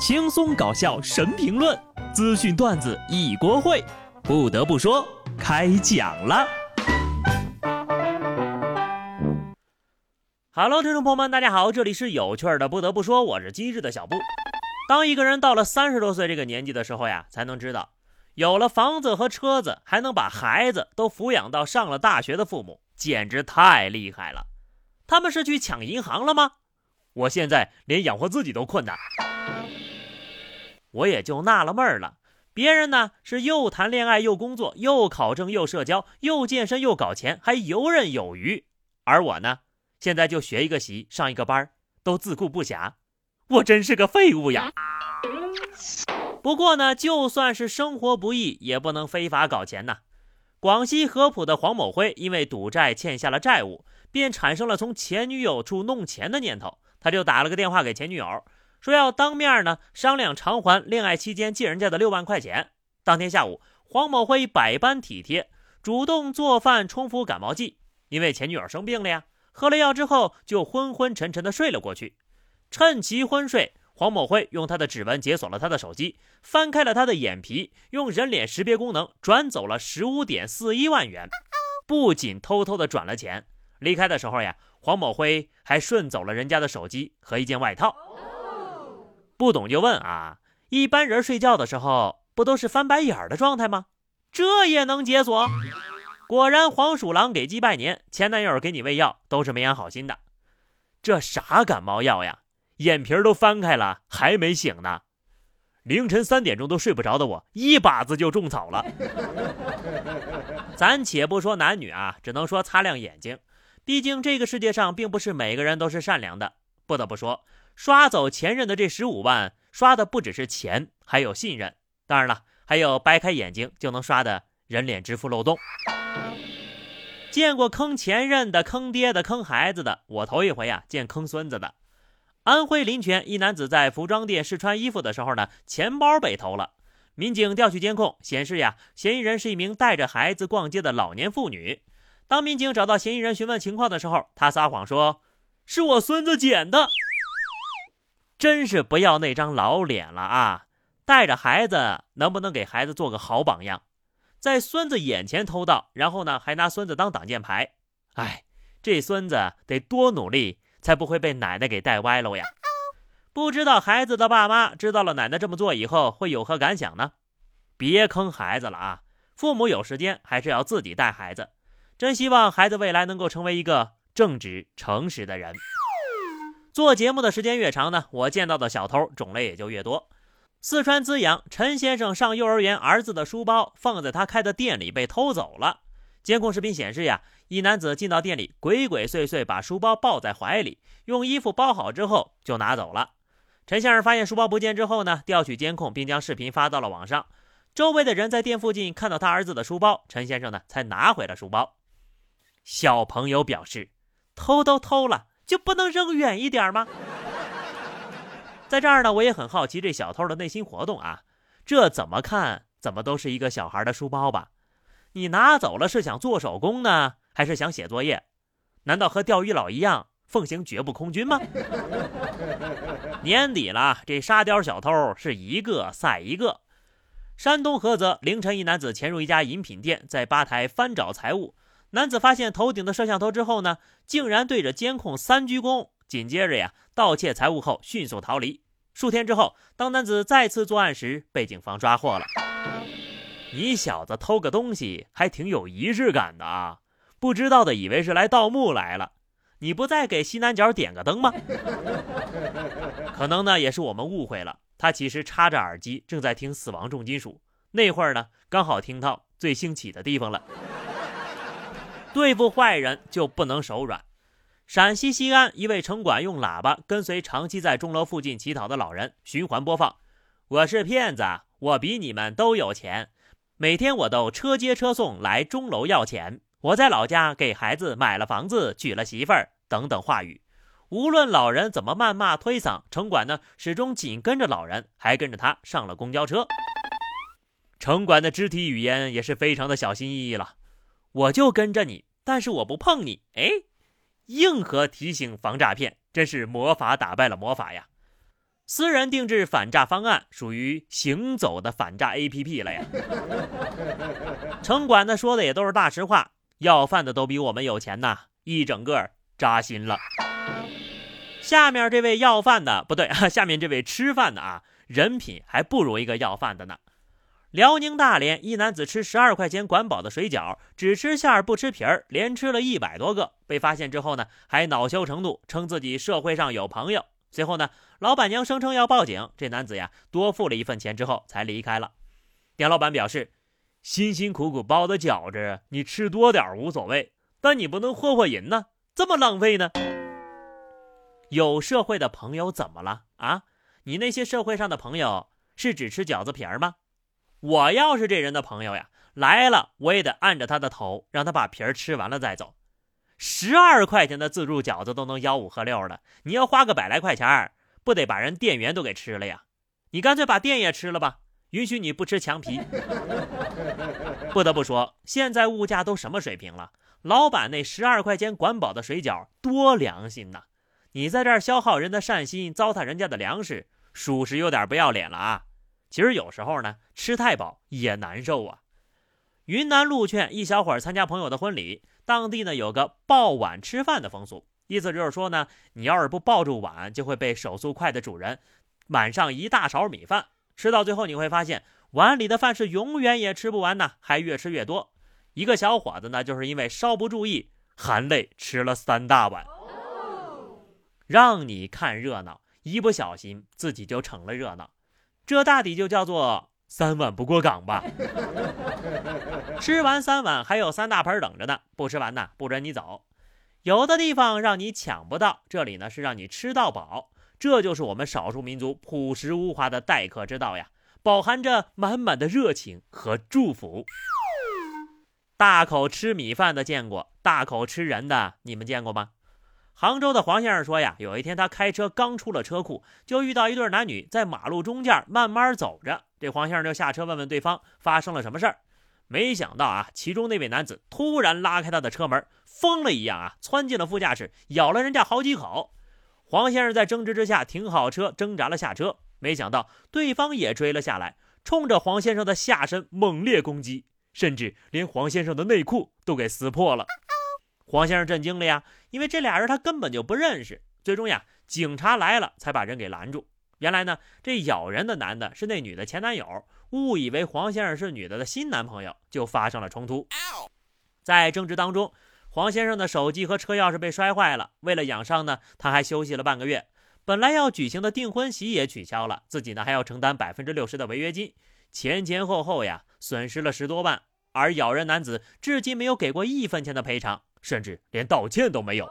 轻松搞笑神评论，资讯段子一锅烩。不得不说，开讲了。Hello，听众朋友们，大家好，这里是有趣的。不得不说，我是机智的小布。当一个人到了三十多岁这个年纪的时候呀，才能知道，有了房子和车子，还能把孩子都抚养到上了大学的父母，简直太厉害了。他们是去抢银行了吗？我现在连养活自己都困难，我也就纳了闷儿了。别人呢是又谈恋爱又工作又考证又社交又健身又搞钱，还游刃有余。而我呢，现在就学一个习，上一个班都自顾不暇。我真是个废物呀！不过呢，就算是生活不易，也不能非法搞钱呐。广西合浦的黄某辉因为赌债欠下了债务。便产生了从前女友处弄钱的念头，他就打了个电话给前女友，说要当面呢商量偿还恋爱期间借人家的六万块钱。当天下午，黄某辉百般体贴，主动做饭冲服感冒剂，因为前女友生病了呀。喝了药之后，就昏昏沉沉的睡了过去。趁其昏睡，黄某辉用他的指纹解锁了他的手机，翻开了他的眼皮，用人脸识别功能转走了十五点四一万元，不仅偷偷的转了钱。离开的时候呀，黄某辉还顺走了人家的手机和一件外套。不懂就问啊！一般人睡觉的时候不都是翻白眼儿的状态吗？这也能解锁？果然，黄鼠狼给鸡拜年，前男友给你喂药都是没安好心的。这啥感冒药呀？眼皮都翻开了还没醒呢？凌晨三点钟都睡不着的我，一把子就种草了。咱且不说男女啊，只能说擦亮眼睛。毕竟这个世界上并不是每个人都是善良的。不得不说，刷走前任的这十五万，刷的不只是钱，还有信任。当然了，还有掰开眼睛就能刷的人脸支付漏洞。见过坑前任的、坑爹的、坑孩子的，我头一回呀见坑孙子的。安徽临泉一男子在服装店试穿衣服的时候呢，钱包被偷了。民警调取监控显示呀，嫌疑人是一名带着孩子逛街的老年妇女。当民警找到嫌疑人询问情况的时候，他撒谎说：“是我孙子捡的。”真是不要那张老脸了啊！带着孩子，能不能给孩子做个好榜样，在孙子眼前偷盗，然后呢还拿孙子当挡箭牌？哎，这孙子得多努力，才不会被奶奶给带歪了呀！不知道孩子的爸妈知道了奶奶这么做以后会有何感想呢？别坑孩子了啊！父母有时间还是要自己带孩子。真希望孩子未来能够成为一个正直诚实的人。做节目的时间越长呢，我见到的小偷种类也就越多。四川资阳陈先生上幼儿园，儿子的书包放在他开的店里被偷走了。监控视频显示呀，一男子进到店里，鬼鬼祟祟把书包抱在怀里，用衣服包好之后就拿走了。陈先生发现书包不见之后呢，调取监控并将视频发到了网上。周围的人在店附近看到他儿子的书包，陈先生呢才拿回了书包。小朋友表示：“偷都偷了，就不能扔远一点吗？”在这儿呢，我也很好奇这小偷的内心活动啊。这怎么看怎么都是一个小孩的书包吧？你拿走了是想做手工呢，还是想写作业？难道和钓鱼佬一样奉行绝不空军吗？年底了，这沙雕小偷是一个赛一个。山东菏泽凌晨，一男子潜入一家饮品店，在吧台翻找财物。男子发现头顶的摄像头之后呢，竟然对着监控三鞠躬，紧接着呀盗窃财物后迅速逃离。数天之后，当男子再次作案时，被警方抓获了。你小子偷个东西还挺有仪式感的啊！不知道的以为是来盗墓来了。你不再给西南角点个灯吗？可能呢也是我们误会了，他其实插着耳机正在听死亡重金属。那会儿呢刚好听到最兴起的地方了。对付坏人就不能手软。陕西西安一位城管用喇叭跟随长期在钟楼附近乞讨的老人循环播放：“我是骗子，我比你们都有钱，每天我都车接车送来钟楼要钱。我在老家给孩子买了房子，娶了媳妇儿。”等等话语。无论老人怎么谩骂推搡，城管呢始终紧跟着老人，还跟着他上了公交车。城管的肢体语言也是非常的小心翼翼了。我就跟着你，但是我不碰你。哎，硬核提醒防诈骗，真是魔法打败了魔法呀！私人定制反诈方案属于行走的反诈 APP 了呀。城管的说的也都是大实话，要饭的都比我们有钱呐，一整个扎心了。下面这位要饭的不对啊，下面这位吃饭的啊，人品还不如一个要饭的呢。辽宁大连一男子吃十二块钱管饱的水饺，只吃馅儿不吃皮儿，连吃了一百多个。被发现之后呢，还恼羞成怒，称自己社会上有朋友。随后呢，老板娘声称要报警，这男子呀多付了一份钱之后才离开了。店老板表示，辛辛苦苦包的饺子，你吃多点无所谓，但你不能霍霍人呢，这么浪费呢？有社会的朋友怎么了啊？你那些社会上的朋友是只吃饺子皮儿吗？我要是这人的朋友呀，来了我也得按着他的头，让他把皮儿吃完了再走。十二块钱的自助饺子都能吆五喝六的，你要花个百来块钱，不得把人店员都给吃了呀？你干脆把店也吃了吧，允许你不吃墙皮。不得不说，现在物价都什么水平了？老板那十二块钱管饱的水饺多良心呐！你在这儿消耗人的善心，糟蹋人家的粮食，属实有点不要脸了啊！其实有时候呢，吃太饱也难受啊。云南鹿劝一小伙参加朋友的婚礼，当地呢有个抱碗吃饭的风俗，意思就是说呢，你要是不抱住碗，就会被手速快的主人满上一大勺米饭，吃到最后你会发现碗里的饭是永远也吃不完呢，还越吃越多。一个小伙子呢，就是因为稍不注意，含泪吃了三大碗。让你看热闹，一不小心自己就成了热闹。这大抵就叫做三碗不过岗吧。吃完三碗，还有三大盆等着呢，不吃完呢不准你走。有的地方让你抢不到，这里呢是让你吃到饱。这就是我们少数民族朴实无华的待客之道呀，饱含着满满的热情和祝福。大口吃米饭的见过，大口吃人的你们见过吗？杭州的黄先生说呀，有一天他开车刚出了车库，就遇到一对男女在马路中间慢慢走着。这黄先生就下车问问对方发生了什么事儿。没想到啊，其中那位男子突然拉开他的车门，疯了一样啊，窜进了副驾驶，咬了人家好几口。黄先生在争执之下停好车，挣扎了下车。没想到对方也追了下来，冲着黄先生的下身猛烈攻击，甚至连黄先生的内裤都给撕破了。黄先生震惊了呀，因为这俩人他根本就不认识。最终呀，警察来了才把人给拦住。原来呢，这咬人的男的是那女的前男友，误以为黄先生是女的的新男朋友，就发生了冲突。在争执当中，黄先生的手机和车钥匙被摔坏了。为了养伤呢，他还休息了半个月。本来要举行的订婚席也取消了，自己呢还要承担百分之六十的违约金，前前后后呀损失了十多万。而咬人男子至今没有给过一分钱的赔偿。甚至连道歉都没有。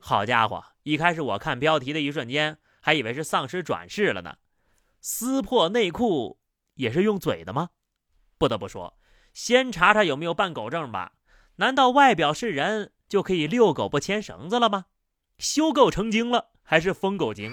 好家伙，一开始我看标题的一瞬间，还以为是丧尸转世了呢。撕破内裤也是用嘴的吗？不得不说，先查查有没有办狗证吧。难道外表是人就可以遛狗不牵绳子了吗？修狗成精了，还是疯狗精？